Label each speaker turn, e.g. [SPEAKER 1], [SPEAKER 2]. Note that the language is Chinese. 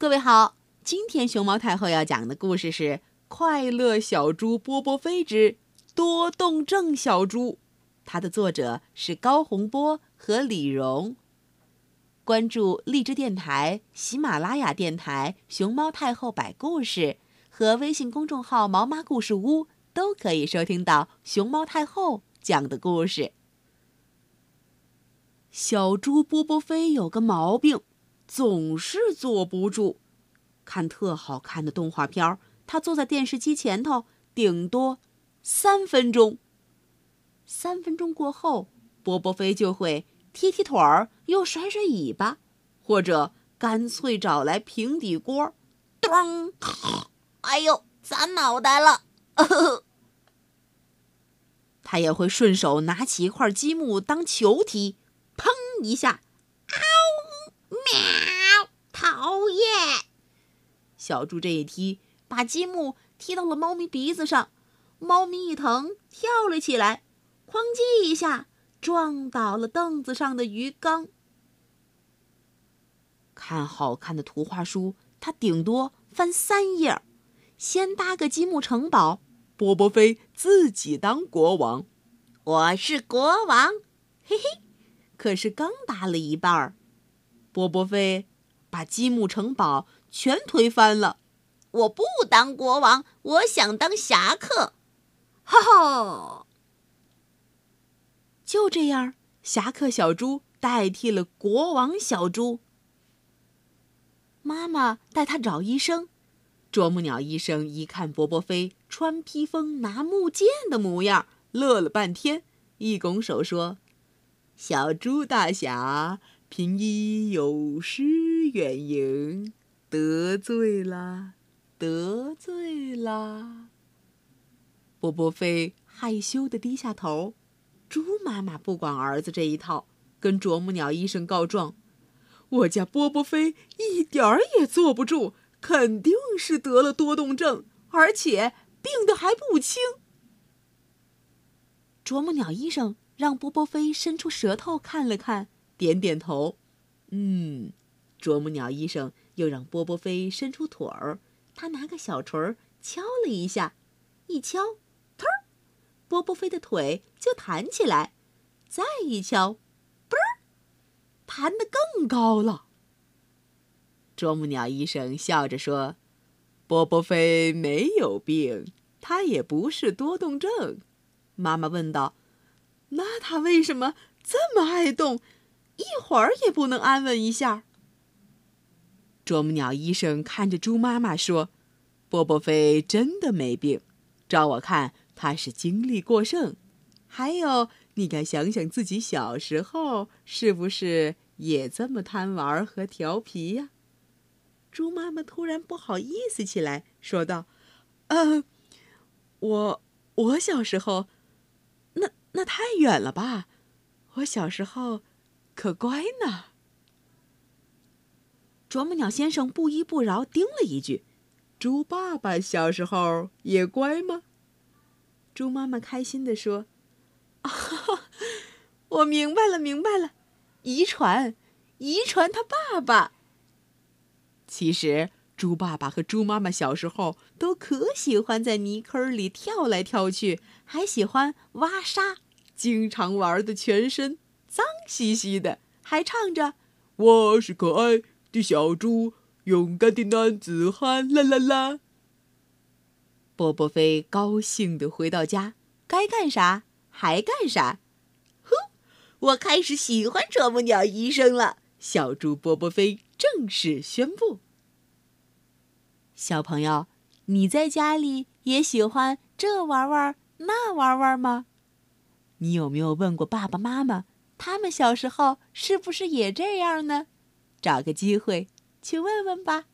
[SPEAKER 1] 各位好，今天熊猫太后要讲的故事是《快乐小猪波波飞之多动症小猪》，它的作者是高洪波和李荣。关注荔枝电台、喜马拉雅电台、熊猫太后摆故事和微信公众号“毛妈故事屋”，都可以收听到熊猫太后讲的故事。小猪波波飞有个毛病。总是坐不住，看特好看的动画片，他坐在电视机前头，顶多三分钟。三分钟过后，波波飞就会踢踢腿儿，又甩甩尾巴，或者干脆找来平底锅，咚！
[SPEAKER 2] 哎呦，砸脑袋了！
[SPEAKER 1] 他也会顺手拿起一块积木当球踢，砰一下。
[SPEAKER 2] 啊！
[SPEAKER 1] 小猪这一踢，把积木踢到了猫咪鼻子上，猫咪一疼，跳了起来，哐叽一下撞倒了凳子上的鱼缸。看好看的图画书，他顶多翻三页，先搭个积木城堡，波波飞自己当国王。
[SPEAKER 2] 我是国王，嘿嘿。
[SPEAKER 1] 可是刚搭了一半儿。波波飞把积木城堡全推翻了。
[SPEAKER 2] 我不当国王，我想当侠客。哈哈！
[SPEAKER 1] 就这样，侠客小猪代替了国王小猪。妈妈带他找医生。啄木鸟医生一看波波飞穿披风、拿木剑的模样，乐了半天，一拱手说：“小猪大侠。”凭一有失远迎，得罪啦，得罪啦。波波飞害羞的低下头。猪妈妈不管儿子这一套，跟啄木鸟医生告状：“我家波波飞一点儿也坐不住，肯定是得了多动症，而且病得还不轻。”啄木鸟医生让波波飞伸出舌头看了看。点点头，嗯，啄木鸟医生又让波波飞伸出腿儿，他拿个小锤敲了一下，一敲，突儿，波波飞的腿就弹起来，再一敲，嘣儿，弹得更高了。啄木鸟医生笑着说：“波波飞没有病，他也不是多动症。”妈妈问道：“那他为什么这么爱动？”一会儿也不能安稳一下。啄木鸟医生看着猪妈妈说：“波波飞真的没病，照我看他是精力过剩。还有，你该想想自己小时候是不是也这么贪玩和调皮呀？”猪妈妈突然不好意思起来，说道：“呃，我我小时候，那那太远了吧？我小时候。”可乖呢！啄木鸟先生不依不饶叮了一句：“猪爸爸小时候也乖吗？”猪妈妈开心地说：“啊，我明白了，明白了，遗传，遗传他爸爸。其实，猪爸爸和猪妈妈小时候都可喜欢在泥坑里跳来跳去，还喜欢挖沙，经常玩的全身。”脏兮兮的，还唱着：“我是可爱小猪，勇敢的男子汉。”啦啦啦！波波飞高兴的回到家，该干啥还干啥。
[SPEAKER 2] 呼，我开始喜欢啄木鸟医生了。
[SPEAKER 1] 小猪波波飞正式宣布：“小朋友，你在家里也喜欢这玩玩那玩玩吗？你有没有问过爸爸妈妈？”他们小时候是不是也这样呢？找个机会去问问吧。